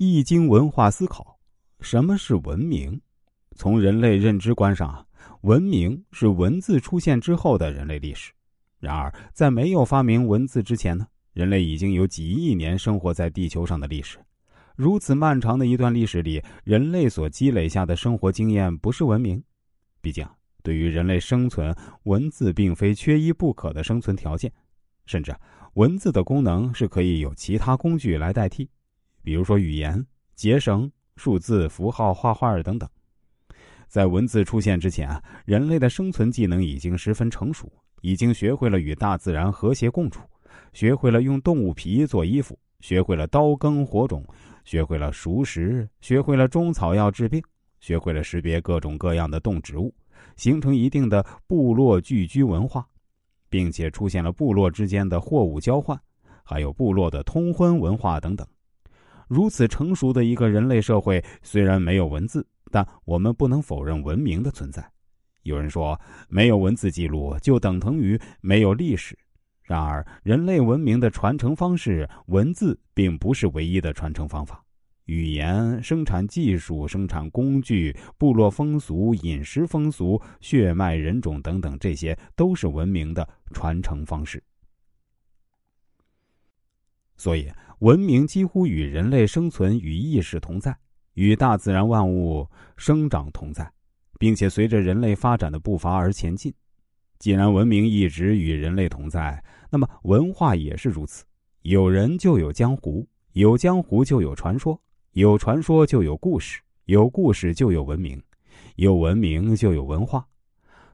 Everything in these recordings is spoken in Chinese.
易经文化思考，什么是文明？从人类认知观上啊，文明是文字出现之后的人类历史。然而，在没有发明文字之前呢，人类已经有几亿年生活在地球上的历史。如此漫长的一段历史里，人类所积累下的生活经验不是文明。毕竟，对于人类生存，文字并非缺一不可的生存条件，甚至文字的功能是可以有其他工具来代替，比如说语言、结绳、数字、符号、画画等等。在文字出现之前啊，人类的生存技能已经十分成熟。已经学会了与大自然和谐共处，学会了用动物皮做衣服，学会了刀耕火种，学会了熟食，学会了中草药治病，学会了识别各种各样的动植物，形成一定的部落聚居文化，并且出现了部落之间的货物交换，还有部落的通婚文化等等。如此成熟的一个人类社会，虽然没有文字，但我们不能否认文明的存在。有人说，没有文字记录就等同于没有历史。然而，人类文明的传承方式，文字并不是唯一的传承方法。语言、生产技术、生产工具、部落风俗、饮食风俗、血脉人种等等，这些都是文明的传承方式。所以，文明几乎与人类生存与意识同在，与大自然万物生长同在。并且随着人类发展的步伐而前进。既然文明一直与人类同在，那么文化也是如此。有人就有江湖，有江湖就有传说，有传说就有故事，有故事就有文明，有文明就有文化。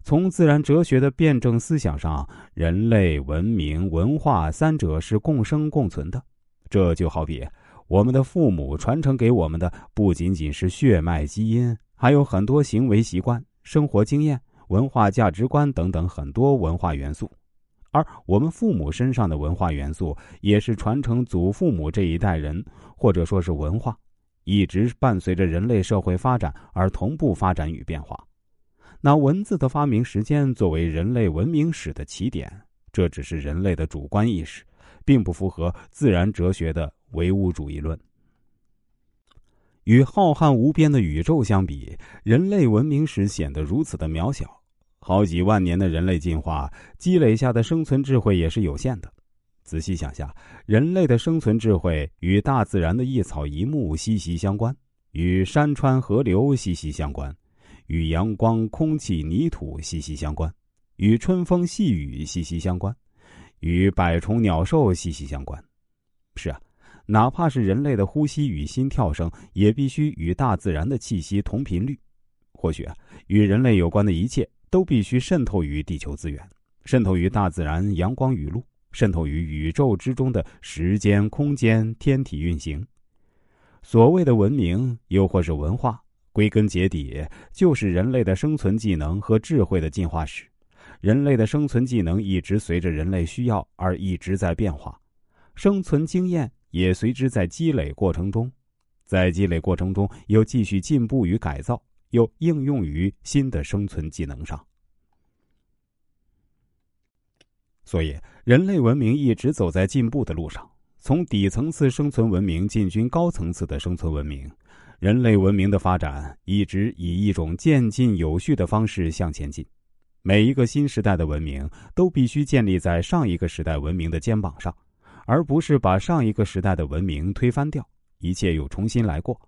从自然哲学的辩证思想上，人类文明、文化三者是共生共存的。这就好比我们的父母传承给我们的不仅仅是血脉基因。还有很多行为习惯、生活经验、文化价值观等等很多文化元素，而我们父母身上的文化元素，也是传承祖父母这一代人，或者说是文化，一直伴随着人类社会发展而同步发展与变化。拿文字的发明时间作为人类文明史的起点，这只是人类的主观意识，并不符合自然哲学的唯物主义论。与浩瀚无边的宇宙相比，人类文明史显得如此的渺小。好几万年的人类进化积累下的生存智慧也是有限的。仔细想下，人类的生存智慧与大自然的一草一木息息相关，与山川河流息息相关，与阳光、空气、泥土息息相关，与春风细雨息息相关，与百虫鸟兽息息相关。是啊。哪怕是人类的呼吸与心跳声，也必须与大自然的气息同频率。或许啊，与人类有关的一切都必须渗透于地球资源，渗透于大自然阳光雨露，渗透于宇宙之中的时间、空间、天体运行。所谓的文明，又或是文化，归根结底就是人类的生存技能和智慧的进化史。人类的生存技能一直随着人类需要而一直在变化，生存经验。也随之在积累过程中，在积累过程中又继续进步与改造，又应用于新的生存技能上。所以，人类文明一直走在进步的路上，从底层次生存文明进军高层次的生存文明。人类文明的发展一直以一种渐进有序的方式向前进。每一个新时代的文明都必须建立在上一个时代文明的肩膀上。而不是把上一个时代的文明推翻掉，一切又重新来过。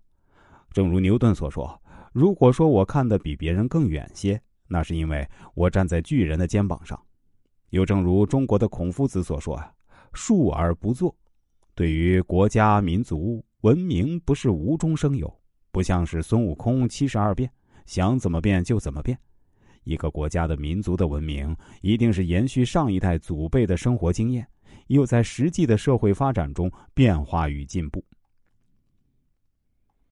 正如牛顿所说：“如果说我看得比别人更远些，那是因为我站在巨人的肩膀上。”又正如中国的孔夫子所说：“啊，述而不作。”对于国家、民族、文明，不是无中生有，不像是孙悟空七十二变，想怎么变就怎么变。一个国家的民族的文明，一定是延续上一代祖辈的生活经验。又在实际的社会发展中变化与进步。